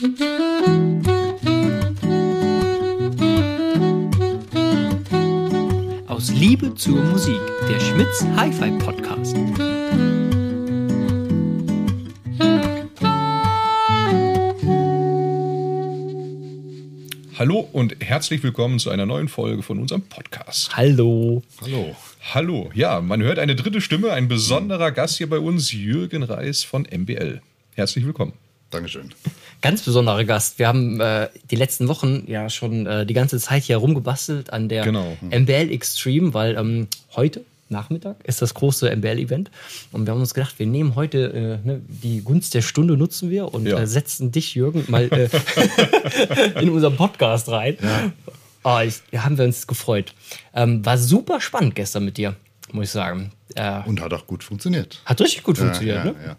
Aus Liebe zur Musik, der Schmitz Hi-Fi Podcast. Hallo und herzlich willkommen zu einer neuen Folge von unserem Podcast. Hallo. Hallo. Hallo, ja, man hört eine dritte Stimme, ein besonderer Gast hier bei uns, Jürgen Reis von MBL. Herzlich willkommen. Dankeschön. Ganz besonderer Gast. Wir haben äh, die letzten Wochen ja schon äh, die ganze Zeit hier rumgebastelt an der Genau. MBL Extreme, weil ähm, heute Nachmittag ist das große MBL-Event. Und wir haben uns gedacht, wir nehmen heute äh, ne, die Gunst der Stunde nutzen wir und Ja. äh, setzen dich, Jürgen, mal äh, in unseren Podcast rein. Ah, ich, da haben wir uns gefreut. Ähm, war super spannend gestern mit dir, muss ich sagen. Äh, Und hat auch gut funktioniert. hat richtig gut funktioniert, ja, ne?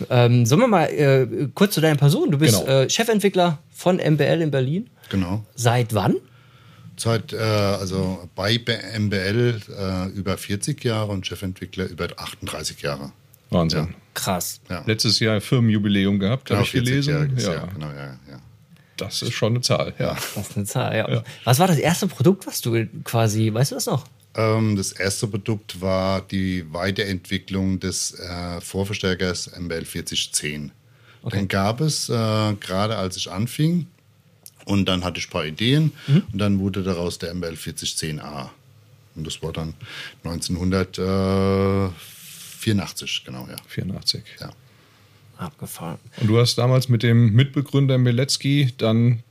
Ja. Ähm, sollen wir mal äh, kurz zu deiner Person? Du bist Genau. äh, Chefentwickler von MBL in Berlin. Genau. Seit wann? Seit, äh, also bei MBL äh, über 40 Jahre und Chefentwickler über 38 Jahre. Wahnsinn. Krass. Ja. Letztes Jahr Firmenjubiläum gehabt, habe ich gelesen. 40-jähriges Ja, Jahr. Genau, ja, ja. das ist schon eine Zahl. Ja. Das ist eine Zahl, ja. Was war das erste Produkt, was du quasi, weißt du das noch? Ähm, das erste Produkt war die Weiterentwicklung des äh, Vorverstärkers MBL 4010. Den gab es äh, gerade als ich anfing und dann hatte ich ein paar Ideen und dann wurde daraus der MBL 4010a. Und das war dann 1984, genau, ja. 84. ja. Abgefahren. Und du hast damals mit dem Mitbegründer Milecki dann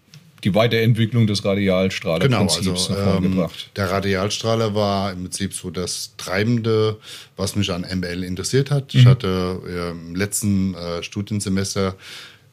die Weiterentwicklung des Genau, Radialstrahlerprinzips also nach vorne ähm, gebracht. der Radialstrahler war im Prinzip so das Treibende, was mich an MBL interessiert hat. Mhm. Ich hatte äh, im letzten äh, Studiensemester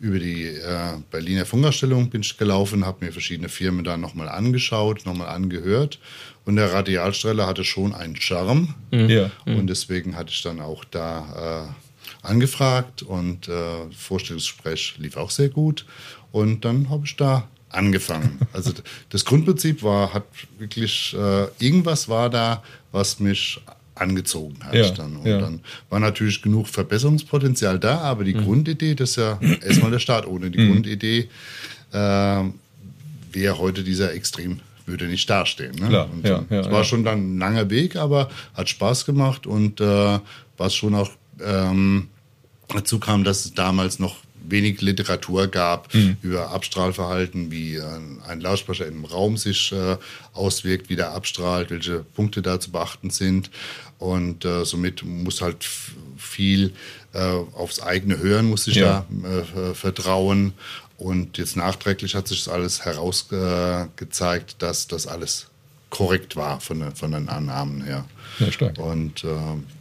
über die äh, Berliner Funkausstellung bin ich gelaufen, habe mir verschiedene Firmen dann nochmal angeschaut, nochmal angehört. Und der Radialstrahler hatte schon einen Charme. Ja. Und deswegen hatte ich dann auch da äh, angefragt und äh, Vorstellungsgespräch lief auch sehr gut. Und dann habe ich da angefangen. Also das Grundprinzip war, hat wirklich, äh, irgendwas war da, was mich angezogen hat. Ja, dann. Und ja. dann war natürlich genug Verbesserungspotenzial da, aber die Grundidee, das ist ja erstmal der Start. Ohne die Grundidee äh, wäre heute dieser Extrem würde nicht dastehen. Ne? Klar, und, ja, ja, es war schon dann ein langer Weg, aber hat Spaß gemacht und äh, was schon auch ähm, dazu kam, dass es damals noch wenig Literatur gab Mhm. über Abstrahlverhalten, wie ein Lautsprecher im Raum sich äh, auswirkt, wie der abstrahlt, welche Punkte da zu beachten sind. Und äh, somit muss halt viel äh, aufs eigene Hören muss ich Ja. da äh, vertrauen. Und jetzt nachträglich hat sich das alles herausgezeigt, äh, dass das alles korrekt war von, den- von den Annahmen her. Ja, stark. Und äh,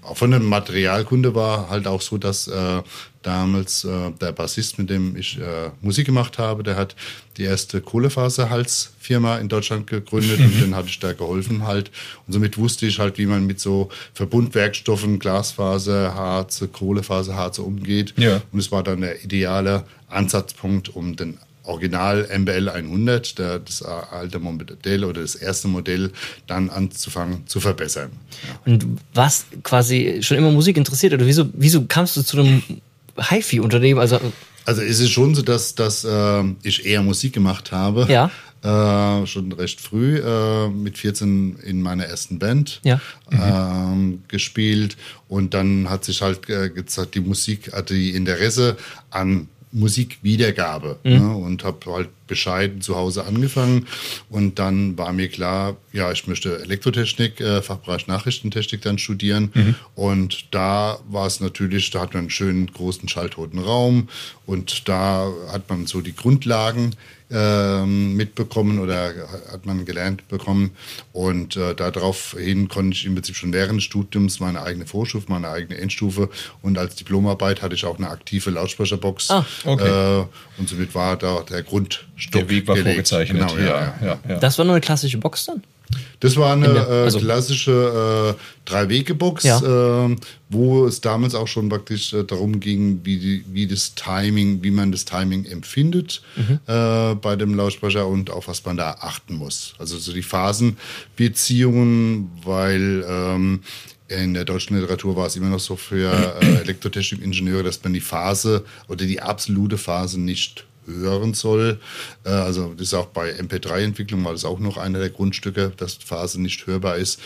auch von der Materialkunde war halt auch so, dass äh, damals äh, der Bassist, mit dem ich äh, Musik gemacht habe, der hat die erste Kohlefaserhalsfirma in Deutschland gegründet und den hatte ich da geholfen halt. Und somit wusste ich halt, wie man mit so Verbundwerkstoffen, Glasfaser, Harze, Kohlefaserharze umgeht. Ja. Und es war dann der ideale Ansatzpunkt, um den Original MBL 100, der, das alte Modell oder das erste Modell, dann anzufangen zu verbessern. Und du warst quasi schon immer Musik interessiert oder wieso, wieso kamst du zu einem HiFi-Unternehmen? Also, Also ist es schon so, dass, dass äh, ich eher Musik gemacht habe. Ja. Äh, schon recht früh, äh, mit 14 in meiner ersten Band Ja. ähm, gespielt. Und dann hat sich halt äh, gezeigt, die Musik hatte die Interesse an Musikwiedergabe. Ne? Und habe halt bescheiden zu Hause angefangen. Und dann war mir klar, ja, ich möchte Elektrotechnik, äh, Fachbereich Nachrichtentechnik dann studieren. Und da war es natürlich, da hat man einen schönen großen schalltoten Raum. Und da hat man so die Grundlagen ähm, mitbekommen oder hat man gelernt bekommen. Und äh, daraufhin konnte ich im Prinzip schon während des Studiums meine eigene Vorstufe, meine eigene Endstufe und als Diplomarbeit hatte ich auch eine aktive Lautsprecherbox. Ah, okay. äh, und somit war da der Grundstock Der Weg war gelegt. vorgezeichnet. Genau, ja, ja. ja, ja. das war nur eine klassische Box dann? Das war eine In der- äh, also- klassische äh, Drei-Wege-Box, Ja. ähm, wo es damals auch schon praktisch äh, darum ging, wie, die, wie das Timing, wie man das Timing empfindet Mhm. äh, bei dem Lautsprecher und auf was man da achten muss. Also so die Phasenbeziehungen, weil ähm, in der deutschen Literatur war es immer noch so für äh, Elektrotechnikingenieure, dass man die Phase oder die absolute Phase nicht hören soll. Äh, also das ist auch bei MP3-Entwicklung war das auch noch einer der Grundstücke, dass die Phase nicht hörbar ist.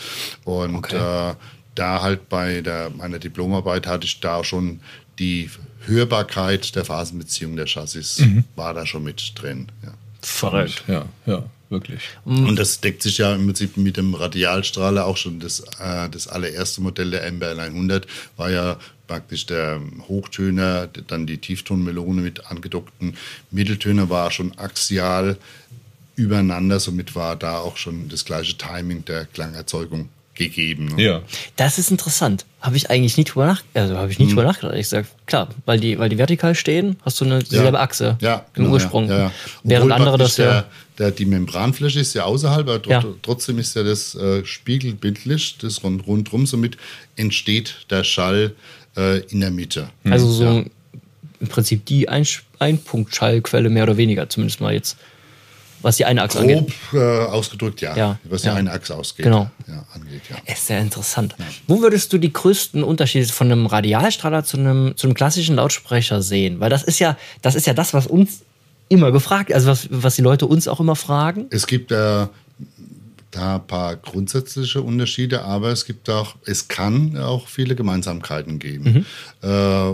Und okay. äh, da halt bei der, meiner Diplomarbeit hatte ich da schon die Hörbarkeit der Phasenbeziehung der Chassis mhm. war da schon mit drin. Ja. Verrückt. Ja, ja, wirklich. Und das deckt sich ja im Prinzip mit dem Radialstrahler auch schon. Das, äh, das allererste Modell der MBL 100 war ja praktisch der Hochtöner, dann die Tieftonmelone mit angedockten Mitteltöner war schon axial übereinander. Somit war da auch schon das gleiche Timing der Klangerzeugung gegeben. Ne? Ja. Das ist interessant. Habe ich eigentlich nie drüber nach, also habe ich nie hm. drüber nachgedacht. Ich sage, klar, weil die, weil die vertikal stehen, hast du eine dieselbe ja. Achse ja, im genau, Ursprung. Ja, ja. Während andere das ja. Der, die Membranfläche ist ja außerhalb, aber ja. trotzdem ist ja das äh, spiegelbildlich, das rund, rundrum, somit entsteht der Schall äh, in der Mitte. Also so im Prinzip die Ein Einpunktschallquelle mehr oder weniger, zumindest mal jetzt was die eine Achse Grob, angeht. Grob äh, ausgedrückt, ja. ja was die ja. eine Achse ausgeht. Genau. Ja, angeht, ja. Ist sehr interessant. Ja. Wo würdest du die größten Unterschiede von einem Radialstrahler zu einem, zu einem klassischen Lautsprecher sehen? Weil das ist ja, das ist ja das, was uns immer gefragt, also was, was die Leute uns auch immer fragen. Es gibt äh, da ein paar grundsätzliche Unterschiede, aber es gibt auch, es kann auch viele Gemeinsamkeiten geben. Mhm. Äh,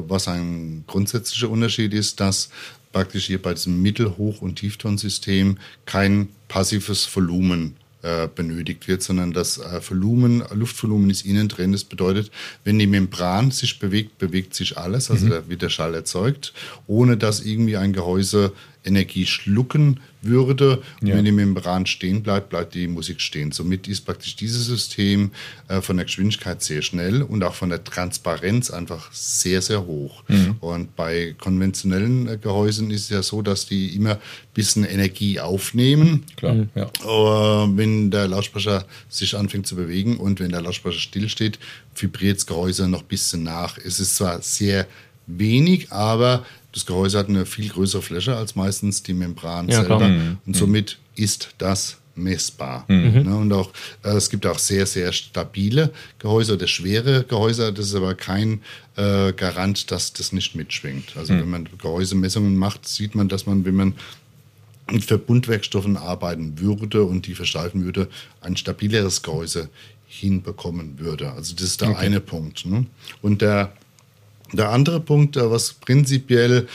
was ein grundsätzlicher Unterschied ist, dass praktisch hier bei diesem Mittel-, Hoch- und Tieftonsystem kein passives Volumen äh, benötigt wird, sondern das äh, Volumen, Luftvolumen ist innen drin. Das bedeutet, wenn die Membran sich bewegt, bewegt sich alles, also mhm. da wird der Schall erzeugt, ohne dass irgendwie ein Gehäuse Energie schlucken würde. Und ja. wenn die Membran stehen bleibt, bleibt die Musik stehen. Somit ist praktisch dieses System äh, von der Geschwindigkeit sehr schnell und auch von der Transparenz einfach sehr, sehr hoch. Mhm. Und bei konventionellen äh, Gehäusen ist es ja so, dass die immer ein bisschen Energie aufnehmen. Klar, mhm. ja. Äh, wenn der Lautsprecher sich anfängt zu bewegen und wenn der Lautsprecher stillsteht, vibriert das Gehäuse noch ein bisschen nach. Es ist zwar sehr wenig, aber das Gehäuse hat eine viel größere Fläche als meistens die Membran ja, selber. Mhm. Und somit ist das messbar. Mhm. Ne, und auch äh, es gibt auch sehr, sehr stabile Gehäuse oder schwere Gehäuse. Das ist aber kein äh, Garant, dass das nicht mitschwingt. Also mhm. wenn man Gehäusemessungen macht, sieht man, dass man, wenn man mit Verbundwerkstoffen arbeiten würde und die versteifen würde, ein stabileres Gehäuse hinbekommen würde. Also das ist der okay. eine Punkt. Ne? Und der der andere Punkt, äh, was prinzipiell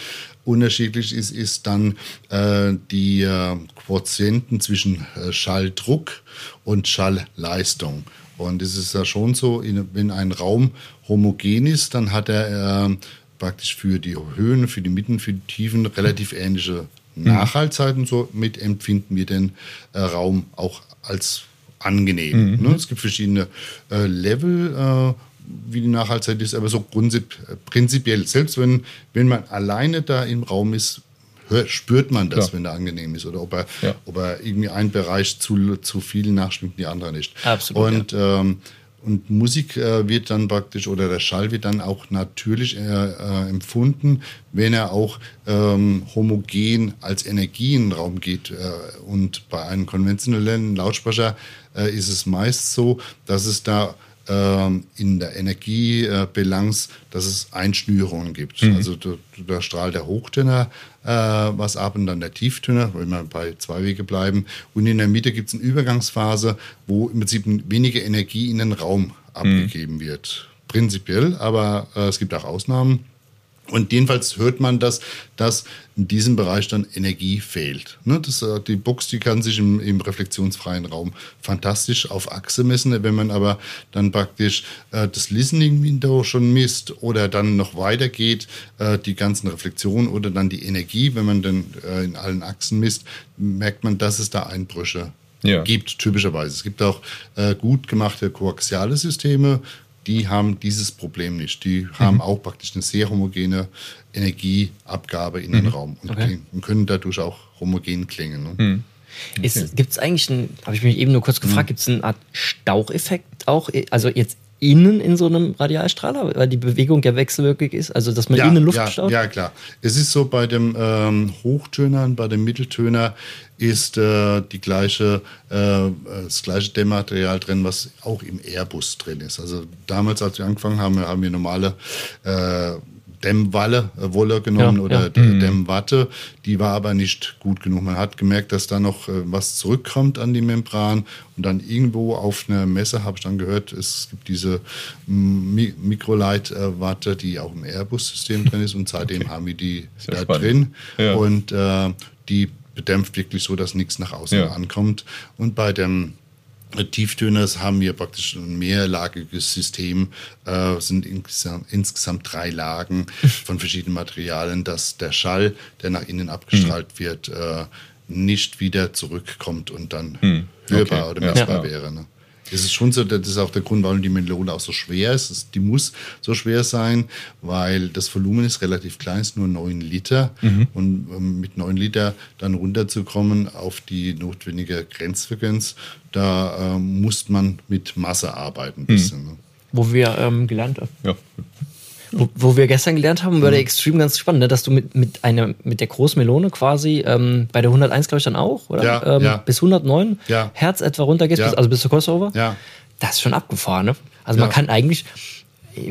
unterschiedlich ist, ist dann äh, die äh, Quotienten zwischen äh, Schalldruck und Schallleistung. Und es ist ja schon so, in, wenn ein Raum homogen ist, dann hat er äh, praktisch für die Höhen, für die Mitten, für die Tiefen relativ ähnliche mhm. Nachhaltzeiten. Somit empfinden wir den äh, Raum auch als angenehm. Mhm. Ne? Es gibt verschiedene Level wie die Nachhaltigkeit ist, aber so prinzipiell, selbst wenn, wenn man alleine da im Raum ist, hört, spürt man das, ja. wenn er angenehm ist oder ob er, ja. ob er irgendwie einen Bereich zu, zu viel nachschwingt, die andere nicht. Absolut. Und, ja. ähm, und Musik äh, wird dann praktisch oder der Schall wird dann auch natürlich äh, äh, empfunden, wenn er auch ähm, homogen als Energie in den Raum geht. Äh, und bei einem konventionellen Lautsprecher äh, ist es meist so, dass es da in der Energiebilanz, dass es Einschnürungen gibt. Mhm. Also da, da, strahlt der Hochtöner äh, was ab und dann der Tieftöner, wenn wir bei zwei Wege bleiben. Und in der Mitte gibt es eine Übergangsphase, wo im Prinzip weniger Energie in den Raum abgegeben mhm. wird. Prinzipiell, aber äh, es gibt auch Ausnahmen. Und jedenfalls hört man, dass, dass in diesem Bereich dann Energie fehlt. Ne, das, äh, die Box, die kann sich im, im, reflexionsfreien Raum fantastisch auf Achse messen. Wenn man aber dann praktisch äh, das Listening Window schon misst oder dann noch weitergeht, äh, die ganzen Reflexionen oder dann die Energie, wenn man dann äh, in allen Achsen misst, merkt man, dass es da Einbrüche ja. gibt, typischerweise. Es gibt auch gut gemachte koaxiale Systeme, die haben dieses Problem nicht. Die mhm. haben auch praktisch eine sehr homogene Energieabgabe in den mhm. Raum und, okay. und, können dadurch auch homogen klingen. Ne? Mhm. Okay. Gibt es eigentlich einen, habe ich mich eben nur kurz gefragt, mhm. gibt es eine Art Staucheffekt auch, also jetzt innen in so einem Radialstrahler, weil die Bewegung ja wechselwirklich ist, also dass man ja, innen Luft ja, staut? Ja, klar. Es ist so bei dem ähm, Hochtönern, bei dem Mitteltöner ist äh, die gleiche, äh, das gleiche Dämmmaterial drin, was auch im Airbus drin ist. Also damals, als wir angefangen haben, haben wir normale äh, Dämmwalle, äh, Wolle genommen Ja, oder ja. D- Dämmwatte. Die war aber nicht gut genug. Man hat gemerkt, dass da noch äh, was zurückkommt an die Membran. Und dann irgendwo auf einer Messe habe ich dann gehört, es gibt diese Mi Microlight-Watte, die auch im Airbus-System drin ist. Und seitdem haben wir die Sehr da spannend. drin. Ja. Und äh, die bedämpft wirklich so, dass nichts nach außen Ja. ankommt. Und bei dem Tieftöners haben wir praktisch ein mehrlagiges System, äh, sind insgesamt, insgesamt drei Lagen von verschiedenen Materialien, dass der Schall, der nach innen abgestrahlt Hm. wird, äh, nicht wieder zurückkommt und dann hörbar Okay. oder messbar Ja. wäre. Ne? Es ist schon so, das ist auch der Grund, warum die Melone auch so schwer ist. Die muss so schwer sein, weil das Volumen ist relativ klein, ist nur 9 Liter. Mhm. Und ähm, mit 9 Liter dann runterzukommen auf die notwendige Grenzfrequenz, da ähm, muss man mit Masse arbeiten. Ein Mhm. bisschen, ne? Wo wir ähm, gelernt haben. Ja. Wo, wo wir gestern gelernt haben, war der Extreme ganz spannend, ne? dass du mit, mit, einer, mit der Großmelone quasi ähm, bei der 101, glaube ich, dann auch, oder? Ja, ähm, ja. Bis 109 Ja. Hertz etwa runtergehst, Ja. bis, also bis zur Crossover. Ja. Das ist schon abgefahren, ne? Also man kann eigentlich,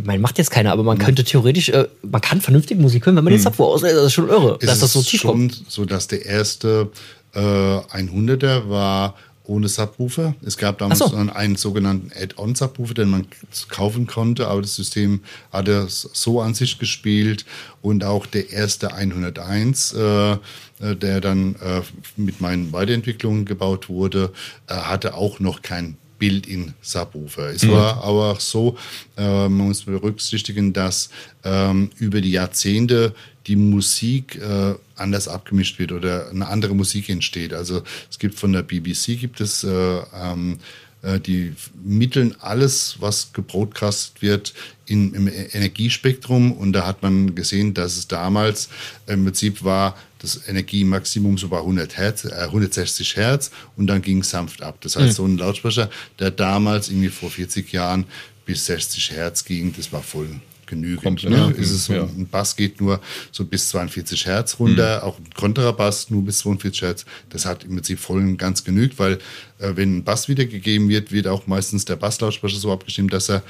man macht jetzt keiner, aber man könnte theoretisch, äh, man kann vernünftig Musik hören, wenn man den Subwoofer auslässt. Das ist schon irre, Es dass das so ist tief kommt. so, dass der erste äh, 100er war ohne Subwoofer. Es gab damals so. einen, sogenannten Add-on-Subwoofer, den man kaufen konnte, aber das System hatte es so an sich gespielt und auch der erste 101, äh, äh, der dann äh, mit meinen Weiterentwicklungen gebaut wurde, äh, hatte auch noch kein Build-in-Subwoofer. Es war aber auch so, äh, man muss berücksichtigen, dass ähm, über die Jahrzehnte die Musik äh, anders abgemischt wird oder eine andere Musik entsteht. Also es gibt von der BBC gibt es äh, ähm, äh, die mitteln alles, was gebroadcastet wird, in, im Energiespektrum. Und da hat man gesehen, dass es damals im Prinzip war, das Energiemaximum so bei 100 Hertz, äh, 160 Hertz und dann ging es sanft ab. Das heißt, so ein Lautsprecher, der damals irgendwie vor 40 Jahren bis 60 Hertz ging, das war voll genügend. Komplett, Ne? Ist es so, Ja. Ein Bass geht nur so bis 42 Hertz runter, auch ein Kontrabass nur bis 42 Hertz. Das hat im Prinzip voll und ganz genügt, weil äh, wenn ein Bass wiedergegeben wird, wird auch meistens der Basslautsprecher so abgestimmt, dass er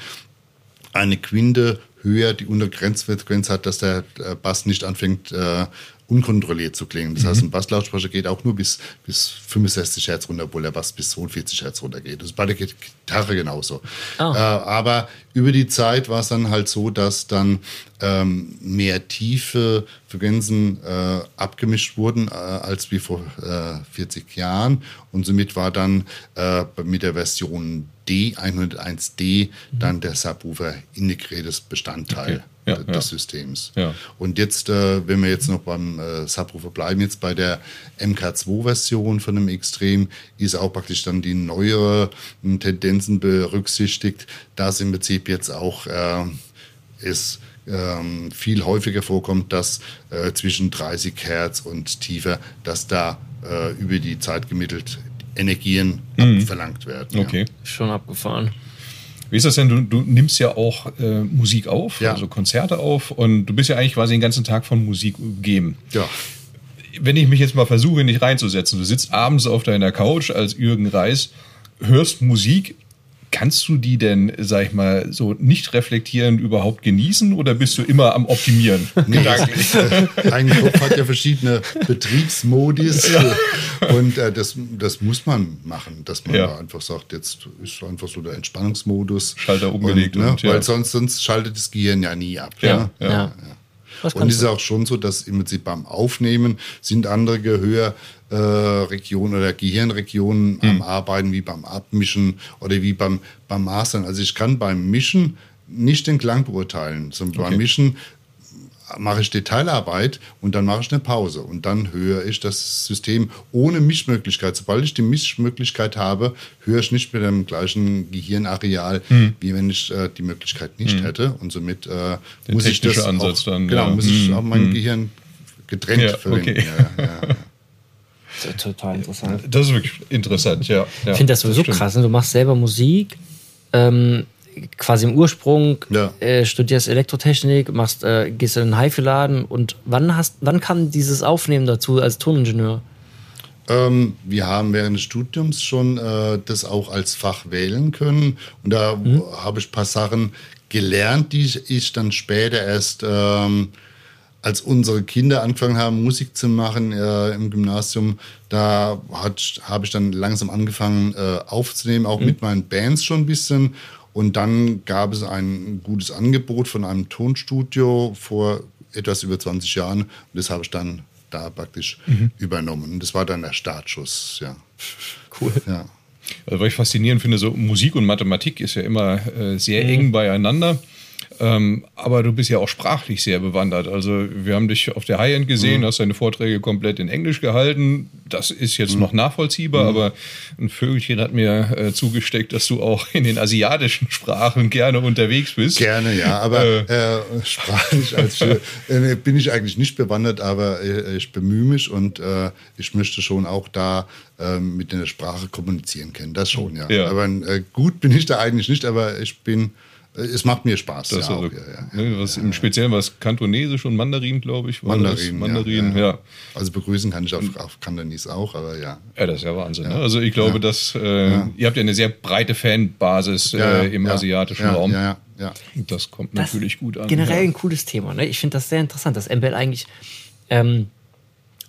eine Quinte höher die untere Grenzfrequenz hat, dass der äh, Bass nicht anfängt, äh, unkontrolliert zu klingen. Das heißt, ein Basslautsprecher geht auch nur bis, bis 65 Hertz runter, obwohl der Bass bis 42 Hertz runter geht. Das ist bei der Gitarre genauso. Ah. Äh, aber über die Zeit war es dann halt so, dass dann ähm, mehr tiefe Frequenzen äh, abgemischt wurden äh, als wie vor äh, 40 Jahren. Und somit war dann äh, mit der Version D, 101D, dann der Subwoofer integriertes Bestandteil Okay. Ja, des ja. Systems. Ja. Und jetzt, äh, wenn wir jetzt noch beim äh, Subwoofer bleiben, jetzt bei der MK2-Version von dem Extrem, ist auch praktisch dann die neuere äh, Tendenzen berücksichtigt, dass im Prinzip jetzt auch äh, es ähm, viel häufiger vorkommt, dass äh, zwischen 30 Hertz und tiefer, dass da äh, über die Zeit gemittelt Energien abverlangt werden. ja. Okay. Schon abgefahren. Wie ist das denn? Du, du nimmst ja auch äh, Musik auf, Ja. also Konzerte auf und du bist ja eigentlich quasi den ganzen Tag von Musik umgeben. Ja. Wenn ich mich jetzt mal versuche, nicht reinzusetzen, du sitzt abends auf deiner Couch als Jürgen Reis, hörst Musik, kannst du die denn, sag ich mal, so nicht reflektierend überhaupt genießen oder bist du immer am Optimieren? Gedanklich. Ein Kopf hat ja verschiedene Betriebsmodis und äh, das, das muss man machen, dass man Ja. da einfach sagt, jetzt ist einfach so der Entspannungsmodus. Schalter umgelegt Und, ne, und, ja. Weil sonst, sonst schaltet das Gehirn ja nie ab. Ja, ne? Ja. Und es ist auch schon so, dass im Prinzip beim Aufnehmen sind andere Gehörregionen oder Gehirnregionen Hm. am Arbeiten wie beim Abmischen oder wie beim, beim Mastern. Also ich kann beim Mischen nicht den Klang beurteilen, sondern Okay. beim Mischen mache ich Detailarbeit und dann mache ich eine Pause und dann höre ich das System ohne Mischmöglichkeit. Sobald ich die Mischmöglichkeit habe, höre ich nicht mit dem gleichen Gehirnareal, Hm. wie wenn ich äh, die Möglichkeit nicht hätte und somit äh, muss ich das Ansatz auch, dann, genau ja. muss ich Hm, auch mein Gehirn getrennt Ja, verwenden. okay. Ja, ja. du? Total interessant. Das ist wirklich interessant, ja. ja Ich finde das sowieso stimmt. krass. Ne? Du machst selber Musik, ähm, quasi im Ursprung, Ja. äh, studierst Elektrotechnik, machst, äh, gehst in einen HiFi-Laden und wann hast, wann kam dieses Aufnehmen dazu als Toningenieur? Ähm, wir haben während des Studiums schon äh, das auch als Fach wählen können. Und da habe ich ein paar Sachen gelernt, die ich dann später erst, ähm, als unsere Kinder angefangen haben, Musik zu machen äh, im Gymnasium, da habe ich dann langsam angefangen äh, aufzunehmen, auch mhm. mit meinen Bands schon ein bisschen. Und dann gab es ein gutes Angebot von einem Tonstudio vor etwas über 20 Jahren. Und das habe ich dann da praktisch mhm. übernommen. Und das war dann der Startschuss, ja. Cool. Ja. Also, was ich faszinierend finde, so Musik und Mathematik ist ja immer äh, sehr mhm. eng beieinander. Ähm, aber du bist ja auch sprachlich sehr bewandert. Also wir haben dich auf der High-End gesehen, mhm. hast deine Vorträge komplett in Englisch gehalten. Das ist jetzt mhm. noch nachvollziehbar, mhm. aber ein Vögelchen hat mir äh, zugesteckt, dass du auch in den asiatischen Sprachen gerne unterwegs bist. Gerne, ja. Aber äh, äh, sprachlich als äh, bin ich eigentlich nicht bewandert, aber äh, ich bemühe mich und äh, ich möchte schon auch da ähm, mit der Sprache kommunizieren können. Das schon, ja. ja. Aber gut bin ich da eigentlich nicht, aber ich bin es macht mir Spaß. Das ja, also, auch, ja, ja, was Im Speziellen was Kantonesisch und Mandarin, glaube ich. Mandarin, Mandarin, ja, Also begrüßen kann ich auf, auf Kantonis auch, aber ja. Ja, das ist ja Wahnsinn. Ne? Also ich glaube, dass äh, ihr habt ja eine sehr breite Fanbasis äh, im asiatischen Raum. Ja, ja, ja. Das kommt das natürlich gut an. Generell ein cooles Thema. Ne? Ich finde das sehr interessant, dass MBL eigentlich ähm,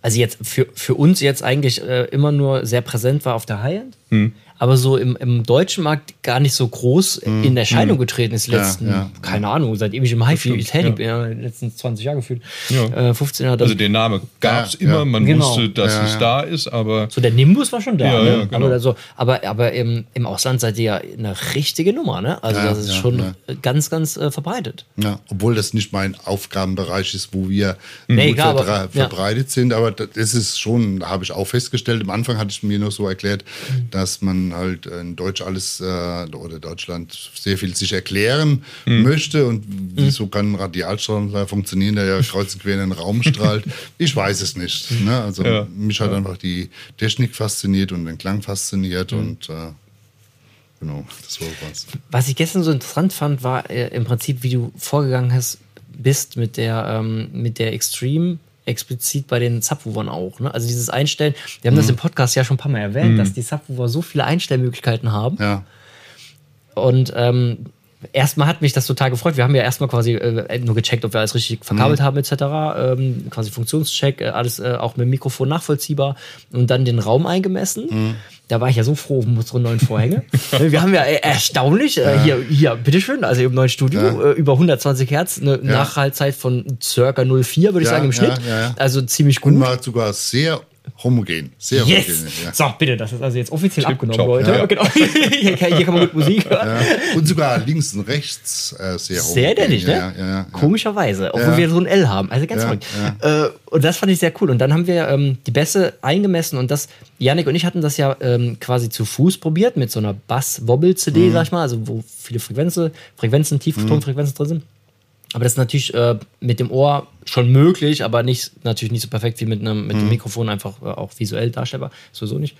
also jetzt für, für uns jetzt eigentlich äh, immer nur sehr präsent war auf der High-End. Hm aber so im, im deutschen Markt gar nicht so groß mm, in Erscheinung mm. getreten ist, letzten, ja, ja, keine ja. Ahnung, seitdem ich im HiFi tätig bin, ja. letzten 20 Jahre gefühlt, äh, 15 Jahre. Also den Namen gab es immer, man genau. wusste, dass es da ist, aber... So der Nimbus war schon da, ne? genau. aber, so, aber, aber im, im Ausland seid ihr ja eine richtige Nummer, ne? Also das ist schon ganz, ganz äh, verbreitet. Ja, obwohl das nicht mein Aufgabenbereich ist, wo wir nee, gut aber, verbreitet sind, aber das ist schon, habe ich auch festgestellt, am Anfang hatte ich mir noch so erklärt, mhm. dass man halt in Deutsch alles äh, oder Deutschland sehr viel sich erklären mhm. möchte und wieso mhm. kann ein Radialstrahl funktionieren, der ja kreuz und quer in den Raum strahlt. Ich weiß es nicht. Ne? Also ja. mich hat ja. einfach die Technik fasziniert und den Klang fasziniert mhm. und äh, genau, das war was. Was ich gestern so interessant fand, war äh, im Prinzip, wie du vorgegangen hast, bist mit der, ähm, mit der Extreme explizit bei den Subwoofern auch. Ne? Also dieses Einstellen, wir haben mhm. das im Podcast ja schon ein paar Mal erwähnt, mhm. dass die Subwoofer so viele Einstellmöglichkeiten haben. Ja. Und ähm, erstmal hat mich das total gefreut. Wir haben ja erstmal quasi äh, nur gecheckt, ob wir alles richtig verkabelt mhm. haben, etc. Ähm, quasi Funktionscheck, äh, alles äh, auch mit dem Mikrofon nachvollziehbar und dann den Raum eingemessen. Mhm. Da war ich ja so froh um unsere neuen Vorhänge. wir haben ja äh, erstaunlich, äh, ja. hier, hier, bitteschön, also im neuen Studio, ja. Äh, über 120 Hertz, eine ja. Nachhaltzeit von circa 0,4, würde ich sagen, im Schnitt. Also ziemlich gut. Und war sogar sehr homogen. Sehr yes. homogen. Ja. So, bitte, das ist also jetzt offiziell Chip abgenommen, top. Leute. Ja. Genau. hier, kann, hier, kann, man gut Musik hören. Ja. Und sogar links und rechts äh, sehr homogen. Sehr dänisch, ne? Komischerweise, obwohl wir so ein L haben. Also ganz verrückt. Äh, und das fand ich sehr cool. Und dann haben wir ähm, die Bässe eingemessen und das, Janik und ich hatten das ja ähm, quasi zu Fuß probiert mit so einer Bass-Wobble-CD, mhm. sag ich mal, also wo viele Frequenzen, Frequenzen, Tieftonfrequenzen mhm. drin sind. Aber das ist natürlich äh, mit dem Ohr schon möglich, aber nicht, natürlich nicht so perfekt wie mit einem, mit mhm. dem Mikrofon, einfach äh, auch visuell darstellbar, sowieso nicht.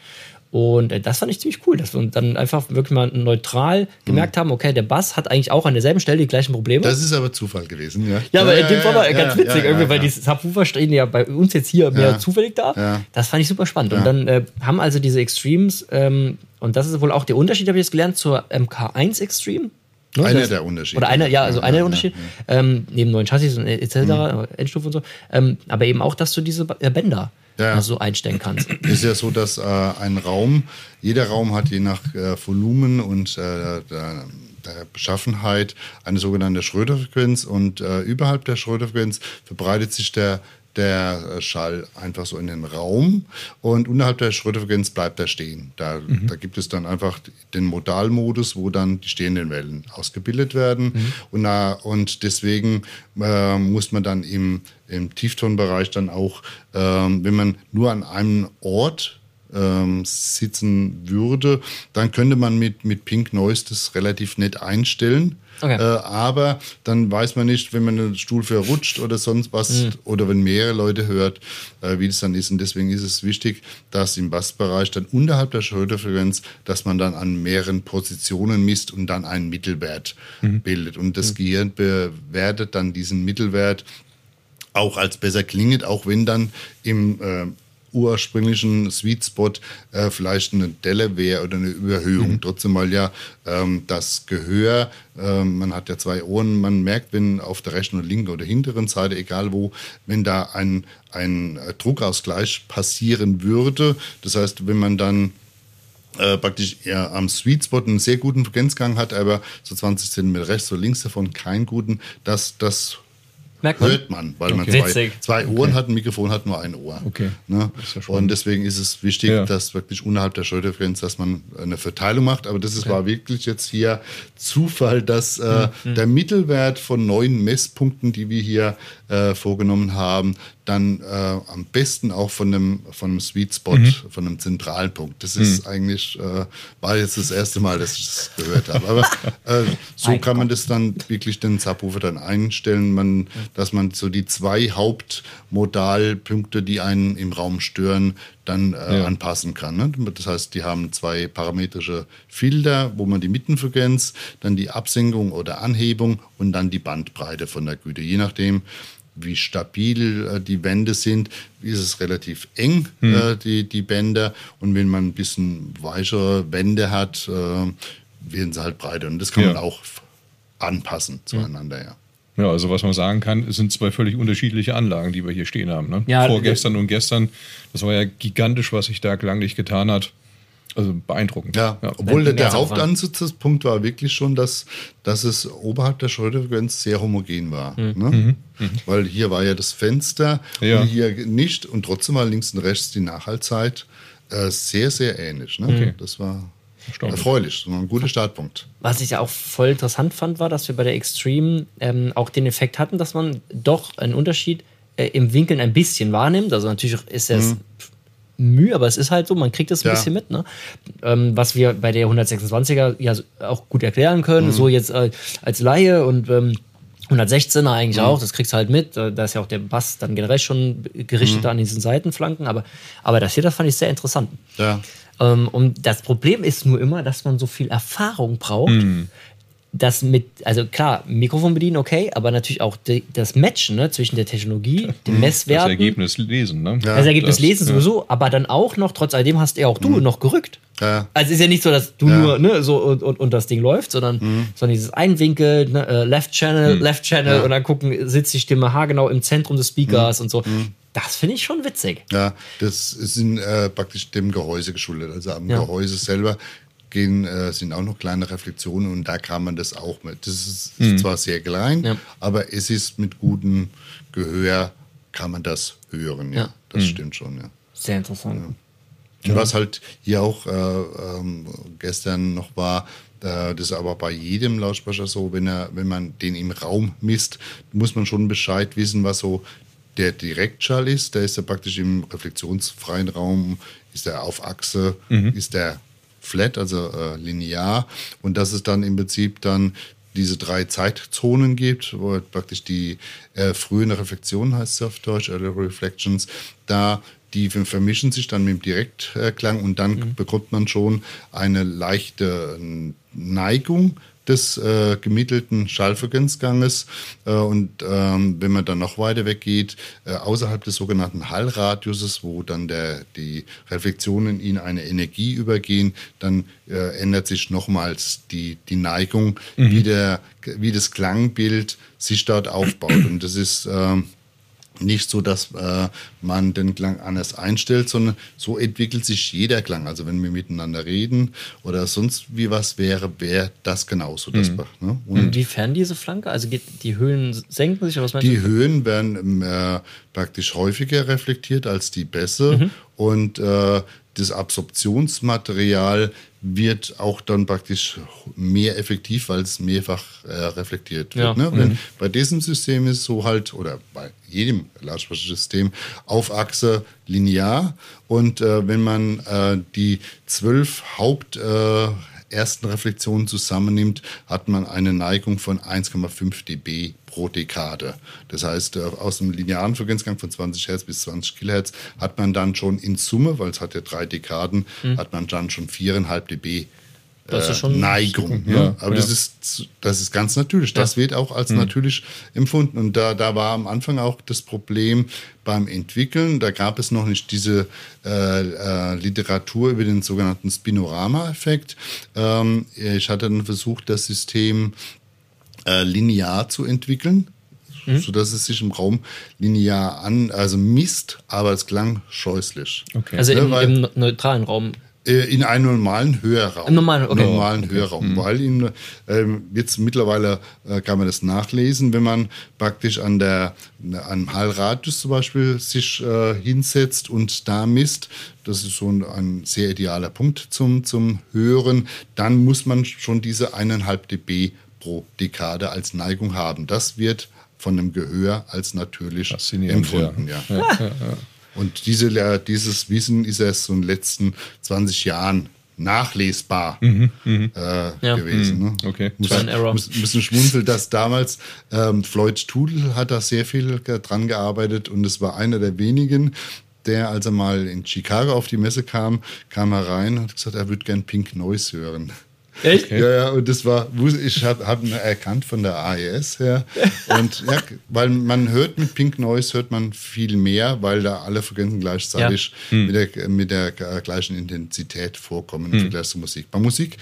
Und äh, das fand ich ziemlich cool, dass wir dann einfach wirklich mal neutral gemerkt mhm. haben, okay, der Bass hat eigentlich auch an derselben Stelle die gleichen Probleme. Das ist aber Zufall gewesen, ja. Ja, aber ja, in dem Fall war ja, ganz ja, witzig, irgendwie, weil die Subwoofer stehen ja bei uns jetzt hier mehr zufällig da. Das fand ich super spannend. Und dann äh, haben also diese Extremes, ähm, und das ist wohl auch der Unterschied, habe ich jetzt gelernt, zur MK1 Extreme. Ne? Einer der Unterschiede. Oder einer, ja, also ja, einer der Unterschiede. Ja, ähm, neben neuen Chassis und etc., mhm. Endstufe und so. Ähm, aber eben auch, dass du diese äh, Bänder ja. so einstellen kannst. Es ist ja so, dass äh, ein Raum, jeder Raum hat je nach äh, Volumen und äh, der, der, Beschaffenheit eine sogenannte Schröder-Frequenz und äh, überhalb der Schröder-Frequenz verbreitet sich der der äh, Schall einfach so in den Raum und unterhalb der Schröderfrequenz bleibt er stehen. Da, mhm. da gibt es dann einfach den Modalmodus, wo dann die stehenden Wellen ausgebildet werden. Mhm. Und, na, und deswegen äh, muss man dann im, im Tieftonbereich dann auch, äh, wenn man nur an einem Ort ähm, sitzen würde, dann könnte man mit, mit Pink Noise das relativ nett einstellen. Okay. Äh, aber dann weiß man nicht, wenn man den Stuhl verrutscht oder sonst was mhm. oder wenn mehrere Leute hört, äh, wie das dann ist. Und deswegen ist es wichtig, dass im Bassbereich dann unterhalb der Schulterfrequenz, dass man dann an mehreren Positionen misst und dann einen Mittelwert mhm. bildet. Und das mhm. Gehirn bewertet dann diesen Mittelwert auch als besser klingend, auch wenn dann im äh, ursprünglichen Sweet Spot äh, vielleicht eine Delle wäre oder eine Überhöhung. Mhm. Trotzdem mal ja ähm, das Gehör, äh, man hat ja zwei Ohren, man merkt, wenn auf der rechten oder linken oder hinteren Seite, egal wo, wenn da ein, ein Druckausgleich passieren würde. Das heißt, wenn man dann äh, praktisch eher am Sweet Spot einen sehr guten Frequenzgang hat, aber so 20 cm rechts oder links davon keinen guten, das, das Merkt man? Hört man, weil okay. man zwei, zwei Ohren okay. hat, ein Mikrofon hat nur ein Ohr. Okay. Ne? Ja und deswegen ist es wichtig, ja. dass wirklich unterhalb der Schulterfrequenz, dass man eine Verteilung macht. Aber das ist, okay. war wirklich jetzt hier Zufall, dass äh, mhm. der Mittelwert von neun Messpunkten, die wir hier äh, vorgenommen haben, dann äh, am besten auch von einem, von einem Sweet Spot, mhm. von einem zentralen Punkt. Das ist mhm. eigentlich, äh, war jetzt das erste Mal, dass ich das gehört habe. Aber äh, so kann man das dann wirklich den Subwoofer dann einstellen, man, dass man so die zwei Hauptmodalpunkte, die einen im Raum stören, dann äh, ja. anpassen kann. Ne? Das heißt, die haben zwei parametrische Filter, wo man die Mittenfrequenz, dann die Absenkung oder Anhebung und dann die Bandbreite von der Güte. Je nachdem, wie stabil äh, die Wände sind, ist es relativ eng, hm. äh, die, die Bänder. Und wenn man ein bisschen weichere Wände hat, äh, werden sie halt breiter. Und das kann ja. man auch anpassen zueinander, ja. Ja, also was man sagen kann, es sind zwei völlig unterschiedliche Anlagen, die wir hier stehen haben. Ne? Ja, Vorgestern und gestern, das war ja gigantisch, was sich da klanglich getan hat. Also beeindruckend. Ja, ja. obwohl der, der Hauptansatzpunkt war wirklich schon, dass, dass es oberhalb der Schrottfrequenz sehr homogen war. Mhm. Ne? Mhm. Mhm. Weil hier war ja das Fenster ja. und hier nicht und trotzdem war links und rechts die Nachhaltzeit äh, sehr, sehr ähnlich. Ne? Okay. Das war erfreulich, ein guter Startpunkt. Was ich ja auch voll interessant fand, war, dass wir bei der Extreme ähm, auch den Effekt hatten, dass man doch einen Unterschied äh, im Winkeln ein bisschen wahrnimmt. Also natürlich ist es mhm. Mühe, aber es ist halt so, man kriegt es ein ja. bisschen mit. Ne? Ähm, was wir bei der 126er ja auch gut erklären können, mhm. so jetzt äh, als Laie und ähm, 116er eigentlich mhm. auch, das kriegst du halt mit. Da ist ja auch der Bass dann generell schon gerichtet mhm. an diesen Seitenflanken. Aber, aber das hier, das fand ich sehr interessant. Ja. Ähm, und das Problem ist nur immer, dass man so viel Erfahrung braucht. Mhm. Das mit, also klar, Mikrofon bedienen, okay, aber natürlich auch die, das Matchen ne, zwischen der Technologie, den mhm. Messwerten. Das Ergebnis lesen, ne? Ja, das Ergebnis das, lesen sowieso, ja. aber dann auch noch, trotz alledem hast ja auch du mhm. noch gerückt. Ja. Also ist ja nicht so, dass du nur ne, so und, und, und das Ding läuft, sondern, mhm. sondern dieses Einwinkel, ne, äh, Left Channel, mhm. Left Channel und dann gucken, sitzt die Stimme haargenau im Zentrum des Speakers mhm. und so. Mhm. Das finde ich schon witzig. Ja, das ist äh, praktisch dem Gehäuse geschuldet. Also am ja. Gehäuse selber gehen, äh, sind auch noch kleine Reflexionen und da kann man das auch mit. Das ist, mhm. zwar sehr klein, ja. aber es ist mit gutem Gehör kann man das hören. Ja, ja. das mhm. stimmt schon. Ja. Sehr interessant. Ja. Was halt hier auch äh, ähm, gestern noch war, äh, das ist aber bei jedem Lautsprecher so, wenn, er, wenn man den im Raum misst, muss man schon Bescheid wissen, was so der Direktschall ist, der ist ja praktisch im reflexionsfreien Raum, ist der auf Achse, mhm. ist der flat, also äh, linear. Und dass es dann im Prinzip dann diese drei Zeitzonen gibt, wo praktisch die äh, frühen Reflexionen heißt es auf Deutsch, Early Reflections, da die vermischen sich dann mit dem Direktklang und dann mhm. bekommt man schon eine leichte Neigung des äh, gemittelten Schallfrequenzganges. Äh, und ähm, wenn man dann noch weiter weggeht, äh, außerhalb des sogenannten Hallradiuses, wo dann der, die Reflexionen in eine Energie übergehen, dann äh, ändert sich nochmals die, die Neigung, mhm. wie, der, wie das Klangbild sich dort aufbaut. Und das ist ähm, nicht so, dass äh, man den Klang anders einstellt, sondern so entwickelt sich jeder Klang. Also wenn wir miteinander reden oder sonst wie was wäre, wäre das genauso. Das, mhm. ne? Und Inwiefern diese Flanke? Also geht, die Höhen senken sich? Was die du? Höhen werden äh, praktisch häufiger reflektiert als die Bässe mhm. und äh, das Absorptionsmaterial wird auch dann praktisch mehr effektiv, weil es mehrfach äh, reflektiert wird. Ja. Ne? Wenn, mhm. Bei diesem System ist so halt, oder bei jedem Lautsprechersystem, auf Achse linear. Und äh, wenn man äh, die zwölf Haupt äh, ersten Reflexionen zusammennimmt, hat man eine Neigung von 1,5 dB pro Dekade. Das heißt, äh, aus dem linearen Frequenzgang von 20 Hertz bis 20 Kilohertz hat man dann schon in Summe, weil es hat ja drei Dekaden, mhm. hat man dann schon 4,5 dB äh, Neigung. Ja, ne? Aber ja. das ist das ist ganz natürlich. Das wird auch als natürlich empfunden. Und da, da war am Anfang auch das Problem beim Entwickeln. Da gab es noch nicht diese äh, äh, Literatur über den sogenannten Spinorama-Effekt. Ähm, ich hatte dann versucht, das System äh, linear zu entwickeln, so dass es sich im Raum linear an, also misst, aber es klang scheußlich. Okay. Also Ja, im, weil- im neutralen Raum. Äh, In einem normalen Hörraum. Im normalen, okay. normalen Hörraum. Weil in, ähm, jetzt mittlerweile äh, kann man das nachlesen, wenn man praktisch an der am Hallradius zum Beispiel sich äh, hinsetzt und da misst. Das ist so ein, ein sehr idealer Punkt zum, zum Hören. Dann muss man schon diese eineinhalb dB pro Dekade als Neigung haben. Das wird von dem Gehör als natürlich empfunden. Ja. Und diese, dieses Wissen ist erst so in den letzten 20 Jahren nachlesbar äh, gewesen. Ne? Okay. Muss, ein bisschen schmunzeln, dass damals ähm, Floyd Tudel hat da sehr viel dran gearbeitet und es war einer der wenigen, der, als er mal in Chicago auf die Messe kam, kam er rein und hat gesagt, er würde gern Pink Noise hören. Echt? Ja, ja, und das war, ich habe hab ihn erkannt von der AES her. Und ja, weil man hört mit Pink Noise hört man viel mehr, weil da alle Frequenzen gleichzeitig mit, der, mit der äh, gleichen Intensität vorkommen im Vergleich zur Musik. Bei Musik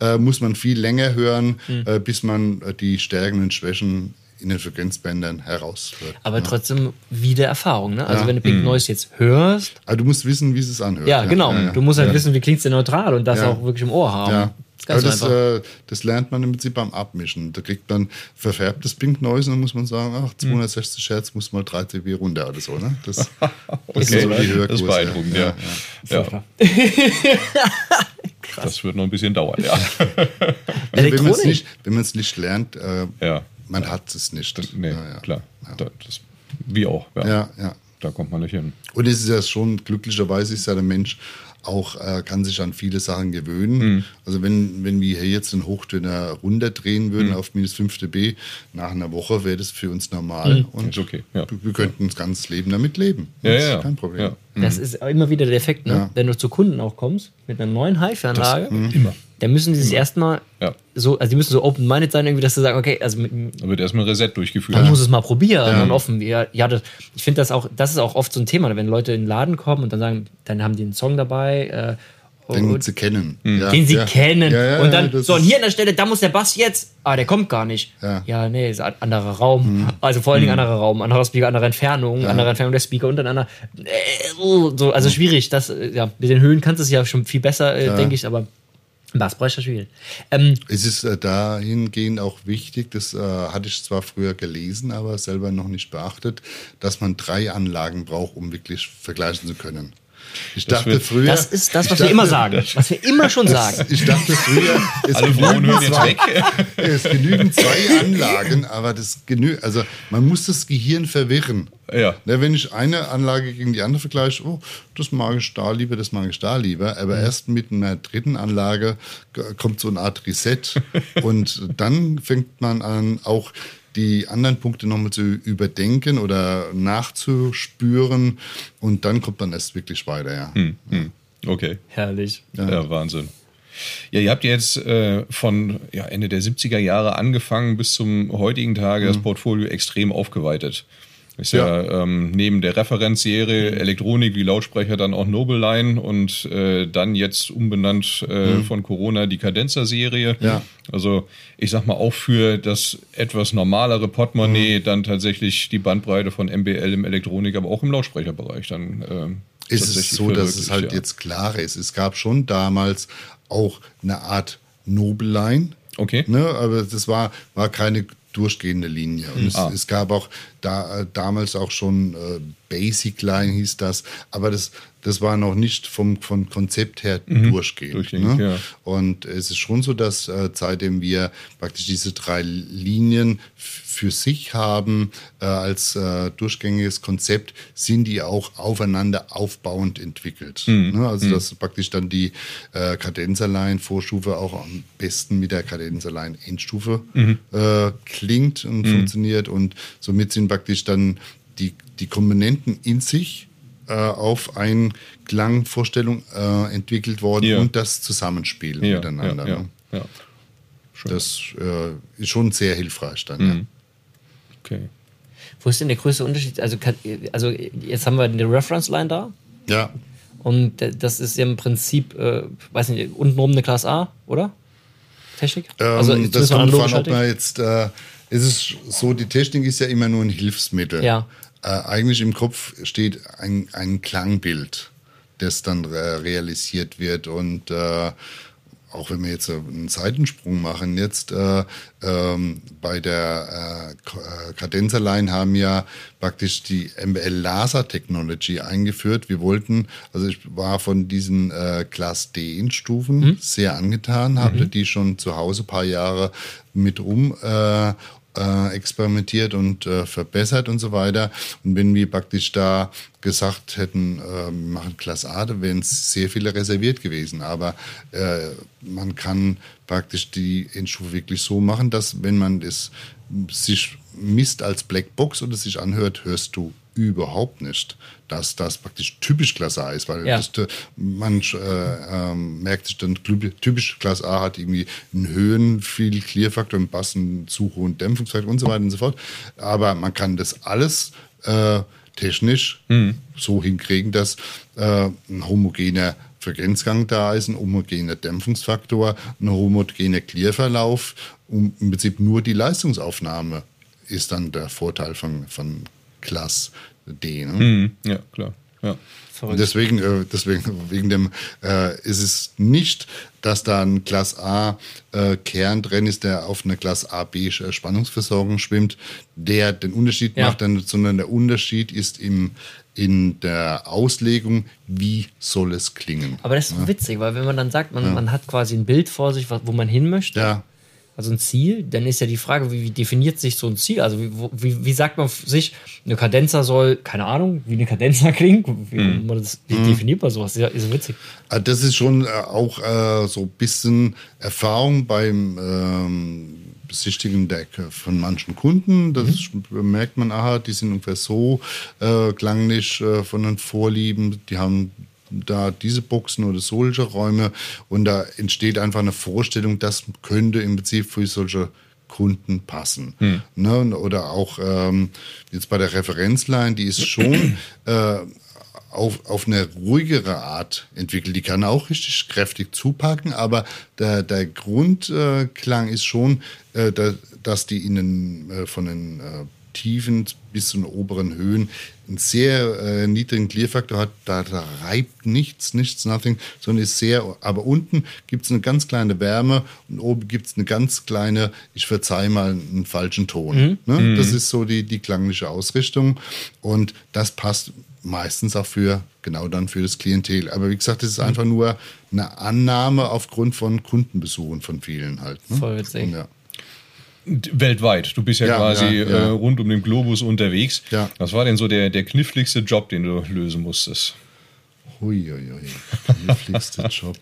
äh, muss man viel länger hören, äh, bis man äh, die Stärken und Schwächen in den Frequenzbändern heraushört. Aber trotzdem wieder Erfahrung, ne? Also Ja. wenn du Pink Noise jetzt hörst, Aber du musst wissen, wie es anhört. ja, genau. Ja, ja. Du musst halt wissen, wie klingt es denn neutral und das Ja. auch wirklich im Ohr haben. Ja. Das ist Aber ganz das, einfach. äh, das lernt man im Prinzip beim Abmischen. Da kriegt man verfärbtes Pink Noise und dann muss man sagen, ach, 260 Hertz muss mal 3 dB runter oder so. Ne? Das, das Okay, sind so die das Hörkurse. ist beeindruckend, ja. ja. Furchtbar. Das wird noch ein bisschen dauern, ja. Also wenn man es nicht, nicht lernt, äh, Ja. man hat es nicht. Nee, ja, ja. klar. Da, das, wie auch. Ja. Ja, ja. Da kommt man nicht hin. Und es ist ja schon, glücklicherweise ist ja der Mensch auch, äh, kann sich an viele Sachen gewöhnen. Mhm. Also wenn, wenn wir hier jetzt den Hochtöner runterdrehen würden Mhm. auf minus 5 dB, nach einer Woche wäre das für uns normal. Und Mhm. Ist okay, ja. wir, wir könnten das ganze Leben damit leben. Ja, Das ja, ist kein Problem. Ja. Das ist immer wieder der Effekt, ne? Ja. Wenn du zu Kunden auch kommst mit einer neuen HiFi-Anlage, Immer. Dann müssen die sich erstmal Ja. so, also die müssen so open-minded sein, irgendwie, dass sie sagen, okay, also mit, Da wird erstmal ein Reset durchgeführt. man muss es mal probieren und offen. Ja, ja das, ich finde das auch, das ist auch oft so ein Thema, wenn Leute in den Laden kommen und dann sagen, dann haben die einen Song dabei, äh, Den und, sie kennen. Mhm. Ja, den sie ja. kennen. Ja, ja, und dann, so, und hier an der Stelle, da muss der Bass jetzt. Ah, der kommt gar nicht. Ja. nee, ist ein anderer Raum. Mhm. Also vor allen Dingen anderer Raum, anderer Speaker, andere Entfernung, andere Entfernung der Speaker und dann anderer. Äh, so, Mhm. also schwierig. Das, äh, ja, mit den Höhen kannst du es ja schon viel besser, äh, denke ich, aber Bassbereich ist schwierig. Ähm, Es ist äh, dahingehend auch wichtig, das äh, hatte ich zwar früher gelesen, aber selber noch nicht beachtet, dass man drei Anlagen braucht, um wirklich vergleichen zu können. Ich Das dachte wird- früher. das ist das, was wir dachte- immer sagen. Was wir immer schon sagen. Ich dachte früher, es Alle genügen zwei- weg. Es genügen zwei Anlagen, aber das genü also man muss das Gehirn verwirren. Ja. Ne, wenn ich eine Anlage gegen die andere vergleiche, oh, das mag ich da lieber, das mag ich da lieber, aber erst mit einer dritten Anlage g- kommt so eine Art Reset und dann fängt man an, auch die anderen Punkte nochmal zu überdenken oder nachzuspüren und dann kommt man erst wirklich weiter, ja. Hm, Okay. Herrlich. Ja, Wahnsinn. Ja, ihr habt jetzt äh, von ja, Ende der 70er Jahre angefangen bis zum heutigen Tage das Portfolio extrem aufgeweitet. Ist ja, ähm, neben der Referenzserie Elektronik wie Lautsprecher dann auch Noble Line und äh, dann jetzt umbenannt äh, von Corona die Cadenza-Serie. Ja. Also ich sag mal auch für das etwas normalere Portemonnaie dann tatsächlich die Bandbreite von MBL im Elektronik, aber auch im Lautsprecherbereich dann. ähm, ist es so, dass es halt ja. jetzt klarer ist. Es gab schon damals auch eine Art Nobelline. Okay. Ne, aber das war, war keine durchgehende Linie. Und es, Ah. es gab auch da, äh, damals auch schon äh, Basic Line hieß das, aber das, das war noch nicht vom, vom Konzept her durchgehend. Mhm. Durchgehend, ne? ja. Und es ist schon so, dass äh, seitdem wir praktisch diese drei Linien für sich haben äh, als äh, durchgängiges Konzept, sind die auch aufeinander aufbauend entwickelt. Ne? Also dass praktisch dann die äh, Kadenzerline Vorstufe auch am besten mit der Kadenzerline Endstufe äh, klingt und funktioniert und somit sind praktisch dann die, die Komponenten in sich äh, auf eine Klangvorstellung äh, entwickelt worden Ja. und das Zusammenspielen Ja, miteinander. ja, ja, ne? ja. Das äh, ist schon sehr hilfreich dann. Mhm. Okay. Wo ist denn der größte Unterschied? Also, kann, also jetzt haben wir eine Reference-Line da. Ja. Und das ist ja im Prinzip, äh, weiß nicht, untenrum eine Class A, oder? Technik? Ähm, also, das kommt davon, ob man jetzt, äh, es ist so, die Technik ist ja immer nur ein Hilfsmittel. Ja. Äh, eigentlich im Kopf steht ein, ein Klangbild, das dann äh, realisiert wird. Und äh, auch wenn wir jetzt einen Seitensprung machen, jetzt äh, ähm, bei der äh, äh, Cadenza-Line haben ja praktisch die MBL Laser Technology eingeführt. Wir wollten, also ich war von diesen äh, Class D-Stufen sehr angetan, habe die schon zu Hause ein paar Jahre mit rum äh, äh, experimentiert und äh, verbessert und so weiter. Und wenn wir praktisch da gesagt hätten, äh, machen Class A, dann wären sehr viele reserviert gewesen. Aber äh, man kann praktisch die Endstufe wirklich so machen, dass wenn man es sich misst als Blackbox oder sich anhört, hörst du überhaupt nicht, dass das praktisch typisch Klasse A ist, weil Ja. das, äh, man äh, ähm, merkt sich dann, typ- typisch Klasse A hat irgendwie einen Höhen, viel Clear-Faktor, einen Bass, einen zu hohen Dämpfungsfaktor und so weiter und so fort. Aber man kann das alles äh, technisch so hinkriegen, dass äh, ein homogener Frequenzgang da ist, ein homogener Dämpfungsfaktor, ein homogener Clear-Verlauf und im Prinzip nur die Leistungsaufnahme ist dann der Vorteil von, von Class D. Ne? Mhm. Ja, klar. Ja. Deswegen, äh, deswegen wegen dem äh, ist es nicht, dass da ein Class A äh, Kern drin ist, der auf eine Class A B äh, Spannungsversorgung schwimmt, der den Unterschied Ja. macht, dann, sondern der Unterschied ist im in der Auslegung, wie soll es klingen. Aber das ist so witzig, weil wenn man dann sagt, man, man hat quasi ein Bild vor sich, wo man hin möchte, Ja. Also ein Ziel, dann ist ja die Frage, wie, wie definiert sich so ein Ziel? Also wie, wie, wie sagt man sich, eine Kadenza soll, keine Ahnung, wie eine Kadenza klingt? Wie, man das, wie definiert man sowas? Ist ja ist witzig. Ah, Das ist schon äh, auch äh, so ein bisschen Erfahrung beim ähm, Besichtigen der, von manchen Kunden. Das merkt man, aha, die sind ungefähr so äh, klanglich äh, von den Vorlieben. Die haben da diese Boxen oder solche Räume und da entsteht einfach eine Vorstellung, das könnte im Prinzip für solche Kunden passen. Ne? und- Oder auch ähm, jetzt bei der Referenzline, die ist schon äh, auf, auf eine ruhigere Art entwickelt. Die kann auch richtig kräftig zupacken, aber der, der Grundklang ist schon, äh, da, dass die in den, äh, von den äh, tiefen bis zu den oberen Höhen einen sehr äh, niedrigen Clear-Faktor hat. Da, da reibt nichts, nichts, nothing, sondern ist sehr, aber unten gibt es eine ganz kleine Wärme und oben gibt es eine ganz kleine, ich verzeih mal einen falschen Ton. Ne? Das ist so die, die klangliche Ausrichtung und das passt meistens auch für genau dann für das Klientel. Aber wie gesagt, es ist einfach nur eine Annahme aufgrund von Kundenbesuchen von vielen halt. Ne? Voll witzig. Ja. Weltweit. Du bist ja, Ja, quasi ja, ja. Äh, rund um den Globus unterwegs. Was war denn so der, der kniffligste Job, den du lösen musstest? Huiuiui, kniffligste Job.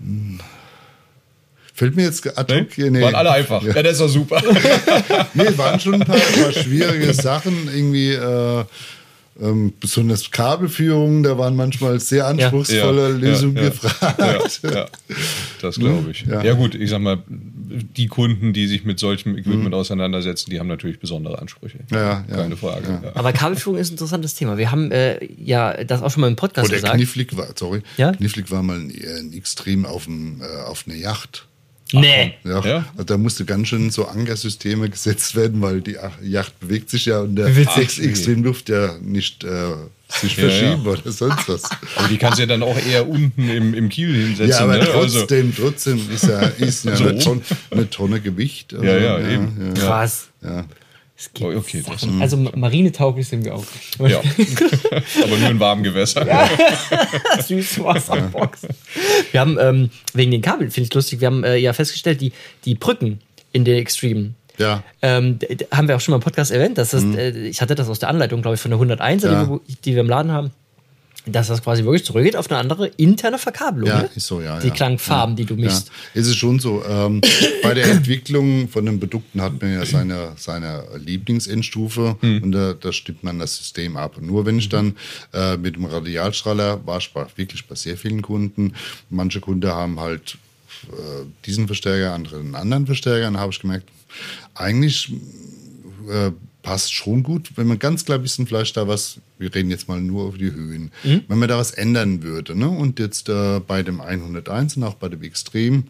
Hm. Fällt mir jetzt ad Nee? hoc hier, nee. Waren alle einfach. Ja, das ist doch super. Nee, waren schon ein paar, paar schwierige Sachen. Irgendwie äh, ähm, besonders Kabelführungen, da waren manchmal sehr anspruchsvolle Ja, Lösungen ja, gefragt. Ja. Das glaube ich. Ja. Ja. gut, ich sag mal, die Kunden, die sich mit solchem Equipment auseinandersetzen, die haben natürlich besondere Ansprüche. Mhm. Ja, ja. Keine Frage. Ja. Aber Kabelführung ist ein interessantes Thema. Wir haben äh, ja das auch schon mal im Podcast Oder gesagt. knifflig war, sorry, Ja? knifflig war mal ein, ein Extrem auf, dem, äh, auf einer Yacht. Nee. Ja, Ja? Also da musste ganz schön so Ankersysteme gesetzt werden, weil die Ach- Yacht bewegt sich ja und der Witzig. Ex Extremluft ja nicht äh, sich verschieben ja. oder sonst was. Aber die kannst du ja dann auch eher unten im, im Kiel hinsetzen. Ja, aber ne? Also, trotzdem, trotzdem ist ja, ist ja So. eine, Tonne, eine Tonne Gewicht. Also, Ja, ja, eben. Krass. ja. Es gibt Oh, okay, das- Sachen. Also marinetauglich sind wir auch. ja. aber nur in warmen Gewässern. Süßwasserbox. Wir haben ähm, wegen den Kabeln, finde ich lustig, wir haben äh, ja festgestellt, die, die Brücken in den Extreme. ja. Ähm, haben wir auch schon mal im Podcast erwähnt. Das ist, äh, ich hatte das aus der Anleitung, glaube ich, von der 101, Ja. die, wir, die wir im Laden haben. Dass das quasi wirklich zurückgeht auf eine andere interne Verkabelung. Ja, ne? ist so, ja. Die ja. Klangfarben, die du misst. Ja, es ist schon so. Ähm, bei der Entwicklung von den Produkten hat man ja seine, seine Lieblingsendstufe Hm. und da, da stimmt man das System ab. Nur wenn ich dann äh, mit dem Radialstrahler war ich wirklich bei sehr vielen Kunden. Manche Kunden haben halt äh, diesen Verstärker, andere einen anderen Verstärker. Dann habe ich gemerkt, eigentlich äh, passt schon gut, wenn man ganz klar wissen, vielleicht da was, wir reden jetzt mal nur über die Höhen, wenn man da was ändern würde. Ne? Und jetzt äh, bei dem 101 und auch bei dem Extrem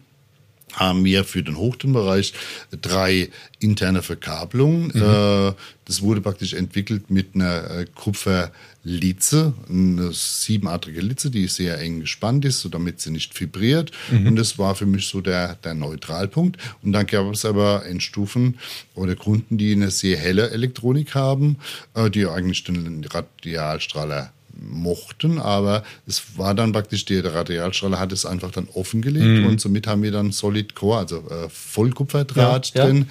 haben wir für den Hochtonbereich drei interne Verkabelungen. Äh, das wurde praktisch entwickelt mit einer äh, Kupferlitze, eine siebenadrige Litze, die sehr eng gespannt ist, so damit sie nicht vibriert. Und das war für mich so der, der Neutralpunkt. Und dann gab es aber Endstufen oder Kunden, die eine sehr helle Elektronik haben, äh, die eigentlich den Radialstrahler mochten, aber es war dann praktisch, der Radialstrahler hat es einfach dann offengelegt und somit haben wir dann Solid Core, also äh, Vollkupferdraht Ja, ja. drin.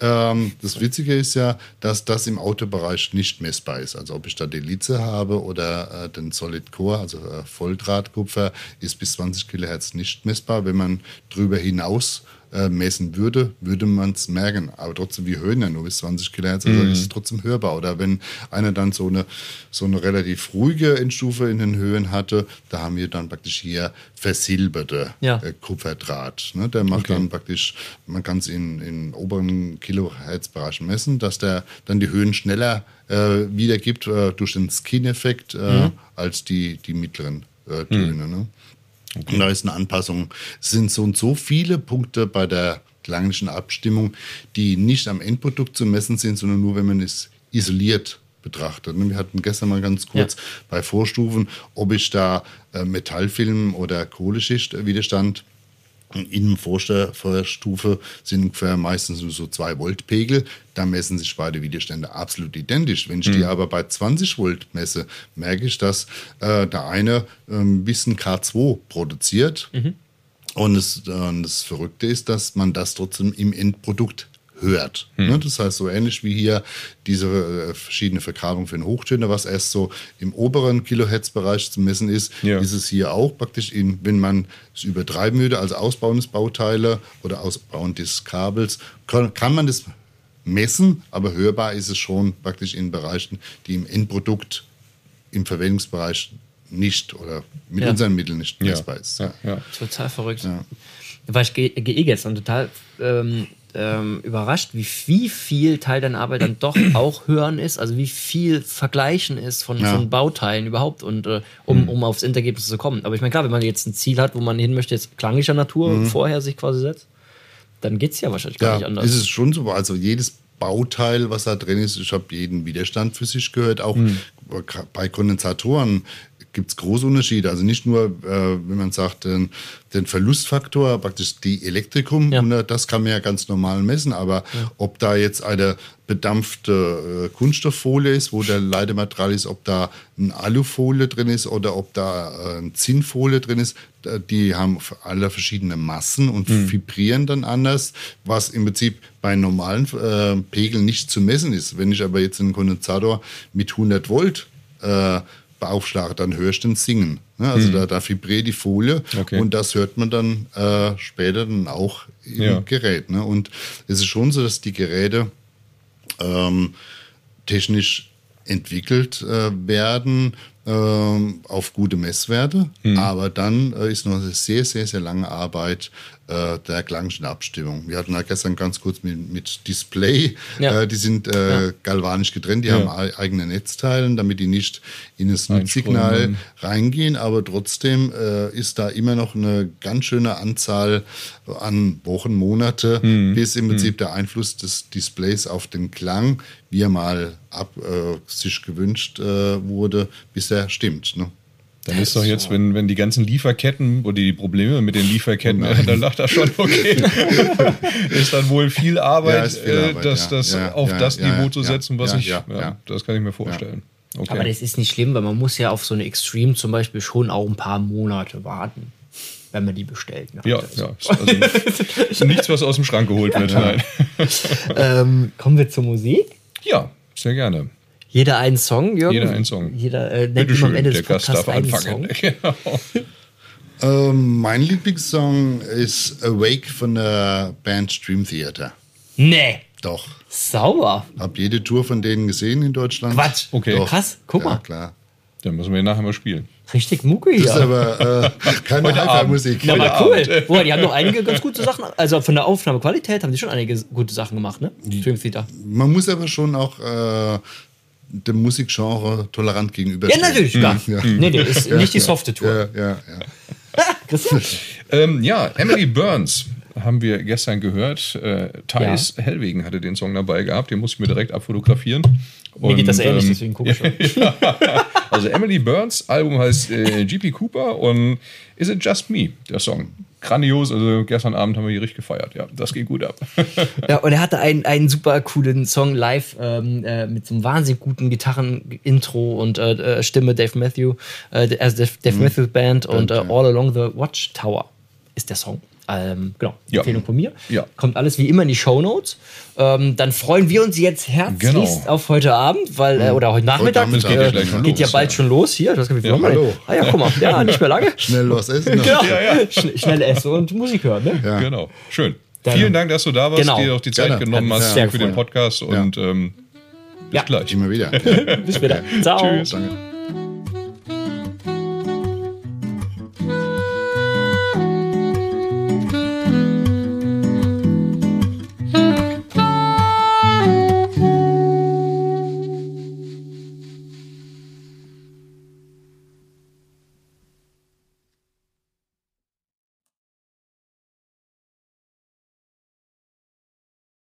Ähm, das Witzige ist ja, dass das im Autobereich nicht messbar ist. Also ob ich da die Litze habe oder äh, den Solid Core, also äh, Volldrahtkupfer, ist bis 20 Kilohertz nicht messbar. Wenn man drüber hinaus äh, messen würde, würde man es merken. Aber trotzdem, wir hören ja nur bis 20 Kilohertz, also ist es trotzdem hörbar. Oder wenn einer dann so eine, so eine relativ ruhige Endstufe in den Höhen hatte, da haben wir dann praktisch hier versilberte Ja. äh, Kupferdraht. Ne? Der macht dann praktisch, man kann es in, in oberen Kilohertzbereich messen, dass der dann die Höhen schneller äh, wiedergibt äh, durch den Skin-Effekt äh, als die, die mittleren äh, Töne. Ne? Und da ist eine Anpassung. Es sind so und so viele Punkte bei der klanglichen Abstimmung, die nicht am Endprodukt zu messen sind, sondern nur, wenn man es isoliert betrachtet. Wir hatten gestern mal ganz kurz Ja. bei Vorstufen, ob ich da äh, Metallfilm oder Kohleschichtwiderstand in der Vorstufe sind ungefähr meistens nur so 2 Volt Pegel. Da messen sich beide Widerstände absolut identisch. Wenn ich die aber bei 20 Volt messe, merke ich, dass äh, der eine äh, ein bisschen K2 produziert. Und das, äh, das Verrückte ist, dass man das trotzdem im Endprodukt hört. Ne? Das heißt, so ähnlich wie hier diese äh, verschiedene Verkabelung für den Hochtöner, was erst so im oberen Kilohertz-Bereich zu messen ist, Ja. ist es hier auch praktisch, in, wenn man es übertreiben würde, als Ausbauen des Bauteile oder Ausbauen des Kabels, kann, kann man das messen, aber hörbar ist es schon praktisch in Bereichen, die im Endprodukt im Verwendungsbereich nicht oder mit Ja. unseren Mitteln nicht Ja. messbar ist. Ja, ja. Total verrückt. Ja. Da war ich ge ge gestern total ähm, ähm, überrascht, wie, wie viel Teil deiner Arbeit dann doch auch hören ist, also wie viel Vergleichen ist von, Ja. von Bauteilen überhaupt und äh, um, um aufs Endergebnis zu kommen. Aber ich meine, klar, wenn man jetzt ein Ziel hat, wo man hin möchte, jetzt klanglicher Natur vorher sich quasi setzt, dann geht es ja wahrscheinlich gar nicht Ja, anders. ist es schon so. Also jedes Bauteil, was da drin ist, ich habe jeden Widerstand für sich gehört. Auch Hm. bei Kondensatoren gibt es große Unterschiede. Also nicht nur, äh, wenn man sagt, den, den Verlustfaktor, praktisch die Elektrikum, Ja. äh, das kann man ja ganz normal messen, aber ob da jetzt eine bedampfte äh, Kunststofffolie ist, wo der Leitematerial ist, ob da ein Alufolie drin ist oder ob da äh, ein Zinnfolie drin ist, die haben alle verschiedene Massen und vibrieren dann anders, was im Prinzip bei normalen äh, Pegeln nicht zu messen ist. Wenn ich aber jetzt einen Kondensator mit 100 Volt äh, beaufschlage, dann höre ich den Singen. Also da, da vibriert die Folie Okay. und das hört man dann äh, später dann auch im Ja. Gerät. Ne? Und es ist schon so, dass die Geräte ähm, technisch entwickelt äh, werden ähm, auf gute Messwerte, aber dann äh, ist noch eine sehr, sehr, sehr lange Arbeit äh, der klanglichen Abstimmung. Wir hatten ja gestern ganz kurz mit, mit Display, Ja. äh, die sind äh, galvanisch getrennt, die haben ei- eigene Netzteilen, damit die nicht in das Einströmen. reingehen, aber trotzdem äh, ist da immer noch eine ganz schöne Anzahl an Wochen, Monate, bis im Prinzip der Einfluss des Displays auf den Klang, wie er mal ab, äh, sich gewünscht äh, wurde, bis er stimmt. Ne? Dann ist doch jetzt, wenn, wenn die ganzen Lieferketten oder die Probleme mit den Lieferketten, Oh dann lacht er schon, okay. ist dann wohl viel Arbeit, Ja, viel äh, Arbeit, das, ja. das Ja, auf ja, das ja, Niveau zu setzen, was ja, ich, ja, ja, ja. das kann ich mir vorstellen. Okay. Aber das ist nicht schlimm, weil man muss ja auf so eine Extreme zum Beispiel schon auch ein paar Monate warten, wenn man die bestellt. ne? ja, ja. Also, ist nichts, was aus dem Schrank geholt wird. Nein. Ähm, kommen wir zur Musik. Ja, sehr gerne. Jeder einen Song, Jürgen? Jeder einen Song. Jeder äh, nennt Bitte immer am schön, Ende der des Gast Podcasts darf einen anfangen. Song. Genau. Ähm, mein Lieblingssong ist Awake von der Band Stream Theater. Nee, Doch. sauber. Hab jede Tour von denen gesehen in Deutschland. Quatsch. Okay. Doch. Krass, guck ja, mal. klar. Dann müssen wir nachher mal spielen. Richtig Mucke Das ist hier. aber äh, keine Hi-Fi-Musik. Na, aber cool. Boah, die haben noch einige ganz gute Sachen. Also von der Aufnahmequalität haben die schon einige gute Sachen gemacht, ne? Stream Theater. Man muss aber schon auch äh, dem Musikgenre tolerant Ja, gegenüberstehen. natürlich, klar. Ja. Nee, nee, ist nicht die softe Tour. Ja, ja, ja. Ähm, ja, Emily Burns haben wir gestern gehört. Äh, Thais Hellwegen hatte den Song dabei gehabt. Den musste ich mir direkt abfotografieren. Mir geht das ähnlich, ähm, deswegen gucke ich schon. Also Emily Burns, Album heißt äh, GP Cooper und Is It Just Me, der Song. Grandios, also gestern Abend haben wir hier richtig gefeiert. Ja, das geht gut ab. Ja, und er hatte einen, einen super coolen Song live ähm, äh, mit so einem wahnsinnig guten Gitarren-Intro und äh, äh, Stimme Dave Matthew, äh, also Dave, Dave Matthews Band und äh, ja. All Along the Watchtower ist der Song. Ähm, genau, Ja. Empfehlung von mir. Ja. Kommt alles wie immer in die Shownotes. Ähm, dann freuen wir uns jetzt herzlichst Genau. auf heute Abend, weil, äh, oder heute Nachmittag. Nachmittag äh, geht ja geht ja los, bald ja. schon los hier. Ich weiß gar nicht, wie viel Ja, hallo. Ah ja, guck mal, ja, nicht mehr lange. Schnell was essen. Genau. Schn schnell essen und Musik hören, ne? Ja. Genau, schön. Dann- Vielen Dank, dass du da warst, Genau. dir auch die Zeit Gerne. genommen hast für den. Podcast und ähm, bis Ja. gleich. Immer wieder. Bis später. Ciao. Tschüss. Danke.